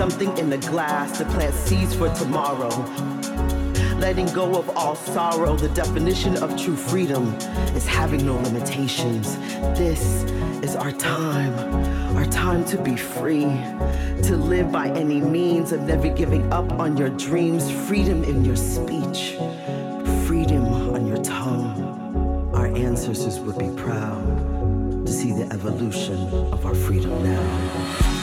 something in the glass to plant seeds for tomorrow. Letting go of all sorrow, the definition of true freedom is having no limitations. This is our time, our time to be free, to live by any means of never giving up on your dreams, freedom in your speech, freedom on your tongue. Our ancestors would be proud to see the evolution of our freedom now.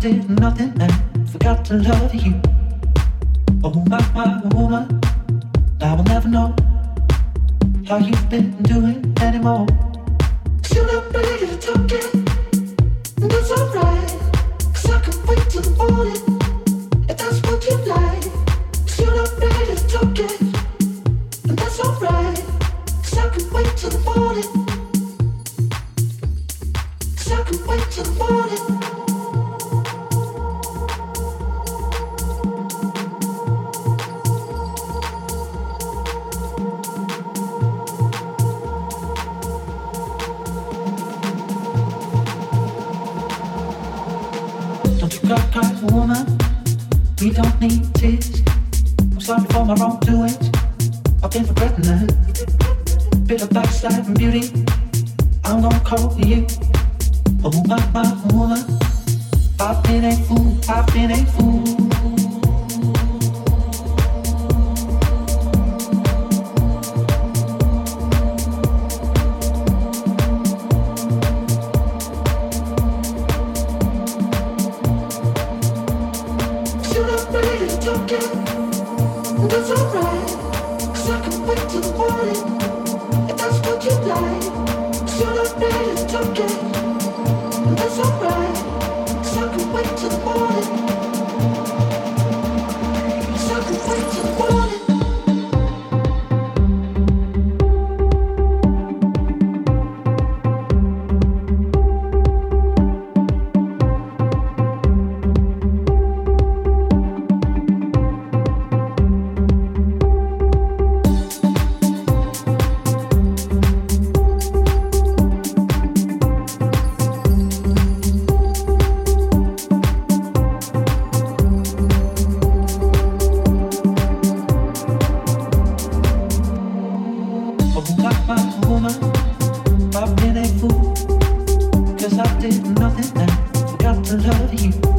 Did nothing and forgot to love you. Oh my, my woman, now I'll never know how you've been doing anymore. Still not ready to talk it, and that's alright. Cause I can wait till the morning, if that's what you like. Still not ready to talk it, and that's alright. Cause I can wait till the I can wait till the morning. Been Cause I did nothing that got to love you.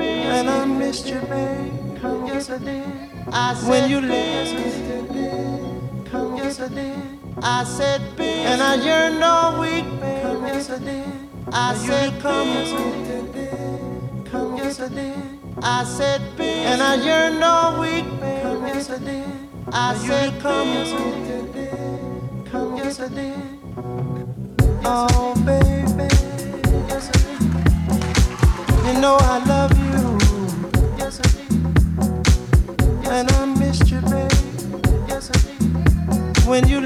Baby. And I missed you, babe. Come, yes, I did. I said, when you left. Yes, I did. Come, yes, I did. I said, baby. And I yearned all week, baby. Come, yes, I did. I said, come, yes, I did. Come, yes, I did. I said, baby. And I yearned all week, baby. Come, yes, I did. I said, come, yes, I did. Come, yes, I did. Oh, baby. And I missed your baby, yes of me, when you,